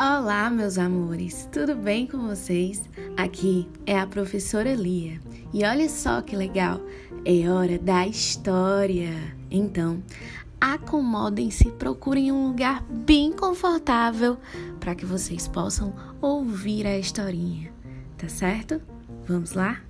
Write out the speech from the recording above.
Olá, meus amores, tudo bem com vocês? Aqui é a professora Lia e olha só que legal, é hora da história. Então, acomodem-se, procurem um lugar bem confortável para que vocês possam ouvir a historinha, tá certo? Vamos lá?